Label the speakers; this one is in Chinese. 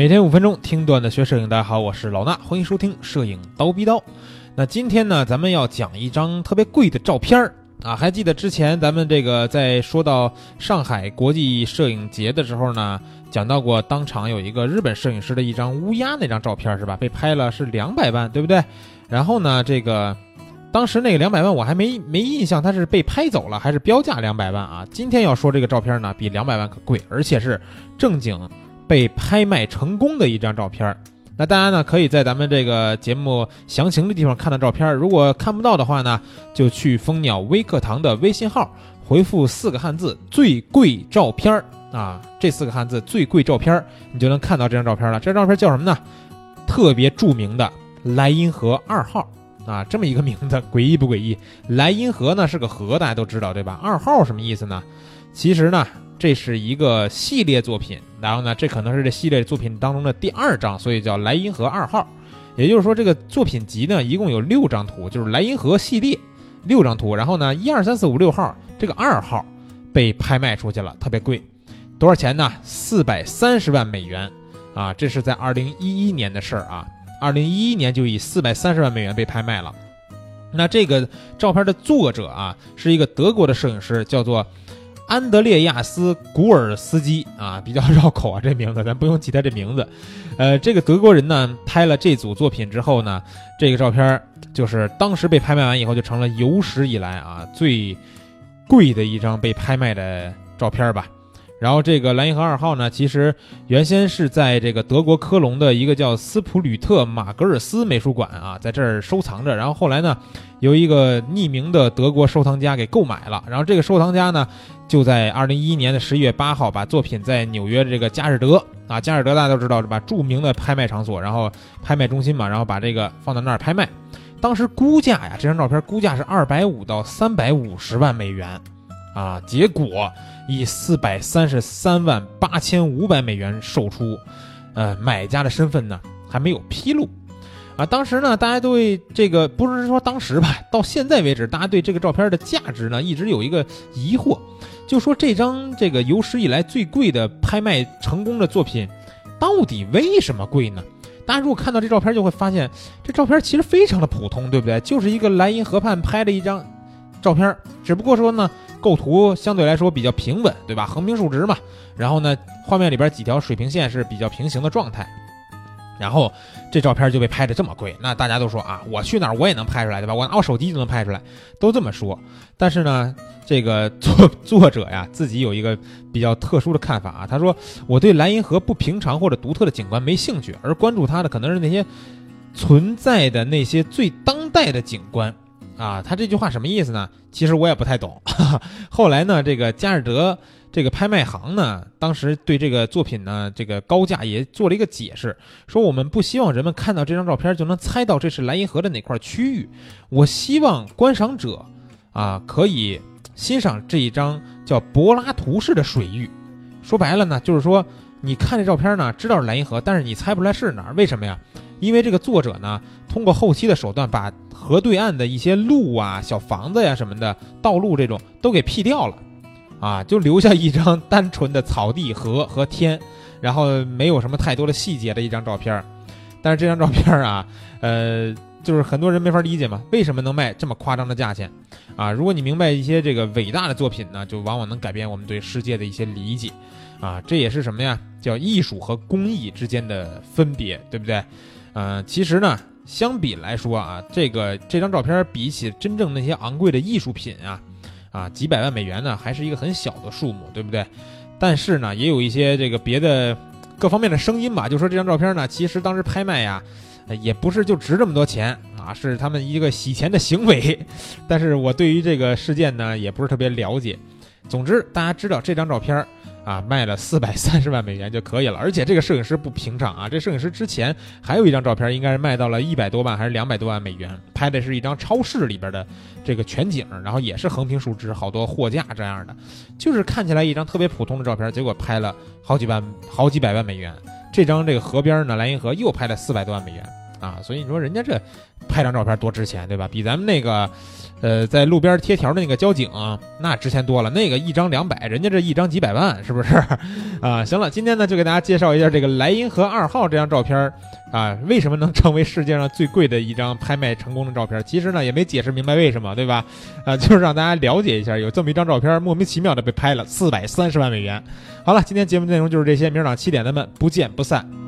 Speaker 1: 每天五分钟听段子学摄影，大家好，我是老衲，欢迎收听摄影刀逼刀。那今天呢，咱们要讲一张特别贵的照片儿啊。还记得之前咱们这个在说到上海国际摄影节的时候呢，讲到过当场有一个日本摄影师的一张乌鸦那张照片是吧？被拍了是两百万，对不对？然后呢，这个当时那个两百万我还没没印象，它是被拍走了还是标价两百万啊？今天要说这个照片呢，比两百万可贵，而且是正经。被拍卖成功的一张照片那大家呢可以在咱们这个节目详情的地方看到照片如果看不到的话呢，就去蜂鸟微课堂的微信号回复四个汉字“最贵照片啊，这四个汉字“最贵照片你就能看到这张照片了。这张照片叫什么呢？特别著名的莱茵河二号啊，这么一个名字，诡异不诡异？莱茵河呢是个河，大家都知道对吧？二号什么意思呢？其实呢。这是一个系列作品，然后呢，这可能是这系列作品当中的第二张，所以叫莱茵河二号。也就是说，这个作品集呢，一共有六张图，就是莱茵河系列六张图。然后呢，一二三四五六号这个二号被拍卖出去了，特别贵，多少钱呢？四百三十万美元啊！这是在二零一一年的事儿啊，二零一一年就以四百三十万美元被拍卖了。那这个照片的作者啊，是一个德国的摄影师，叫做。安德烈亚斯·古尔斯基啊，比较绕口啊，这名字咱不用记他这名字。呃，这个德国人呢，拍了这组作品之后呢，这个照片就是当时被拍卖完以后，就成了有史以来啊最贵的一张被拍卖的照片吧。然后这个莱茵河二号呢，其实原先是在这个德国科隆的一个叫斯普吕特马格尔斯美术馆啊，在这儿收藏着。然后后来呢，由一个匿名的德国收藏家给购买了。然后这个收藏家呢，就在二零一一年的十一月八号，把作品在纽约的这个佳士得啊，佳士得大家都知道是吧？著名的拍卖场所，然后拍卖中心嘛，然后把这个放在那儿拍卖。当时估价呀，这张照片估价是二百五到三百五十万美元。啊！结果以四百三十三万八千五百美元售出，呃，买家的身份呢还没有披露。啊，当时呢，大家对这个不是说当时吧，到现在为止，大家对这个照片的价值呢一直有一个疑惑，就说这张这个有史以来最贵的拍卖成功的作品，到底为什么贵呢？大家如果看到这照片，就会发现这照片其实非常的普通，对不对？就是一个莱茵河畔拍的一张照片，只不过说呢。构图相对来说比较平稳，对吧？横平竖直嘛。然后呢，画面里边几条水平线是比较平行的状态。然后这照片就被拍的这么贵，那大家都说啊，我去哪儿我也能拍出来，对吧？我拿我手机就能拍出来，都这么说。但是呢，这个作作者呀自己有一个比较特殊的看法啊，他说我对莱茵河不平常或者独特的景观没兴趣，而关注它的可能是那些存在的那些最当代的景观。啊，他这句话什么意思呢？其实我也不太懂。后来呢，这个加尔德这个拍卖行呢，当时对这个作品呢，这个高价也做了一个解释，说我们不希望人们看到这张照片就能猜到这是莱茵河的哪块区域。我希望观赏者啊可以欣赏这一张叫柏拉图式的水域。说白了呢，就是说你看这照片呢，知道是莱茵河，但是你猜不出来是哪儿，为什么呀？因为这个作者呢，通过后期的手段，把河对岸的一些路啊、小房子呀什么的道路这种都给 P 掉了，啊，就留下一张单纯的草地、河和天，然后没有什么太多的细节的一张照片。但是这张照片啊，呃，就是很多人没法理解嘛，为什么能卖这么夸张的价钱？啊，如果你明白一些这个伟大的作品呢，就往往能改变我们对世界的一些理解。啊，这也是什么呀？叫艺术和工艺之间的分别，对不对？嗯，其实呢，相比来说啊，这个这张照片比起真正那些昂贵的艺术品啊，啊，几百万美元呢，还是一个很小的数目，对不对？但是呢，也有一些这个别的各方面的声音吧，就说这张照片呢，其实当时拍卖呀，也不是就值这么多钱啊，是他们一个洗钱的行为。但是我对于这个事件呢，也不是特别了解。总之，大家知道这张照片。啊，卖了四百三十万美元就可以了，而且这个摄影师不平常啊！这摄影师之前还有一张照片，应该是卖到了一百多万还是两百多万美元，拍的是一张超市里边的这个全景，然后也是横平竖直，好多货架这样的，就是看起来一张特别普通的照片，结果拍了好几万、好几百万美元。这张这个河边呢，莱茵河又拍了四百多万美元啊！所以你说人家这拍张照片多值钱，对吧？比咱们那个呃，在路边贴条的那个交警啊，那值钱多了，那个一张两百，人家这一张几百万，是不是？啊，行了，今天呢就给大家介绍一下这个莱茵河二号这张照片啊，为什么能成为世界上最贵的一张拍卖成功的照片？其实呢也没解释明白为什么，对吧？啊，就是让大家了解一下，有这么一张照片莫名其妙的被拍了四百三十万美元。好了，今天节目内容就是这些，明儿早上七点咱们不见不散。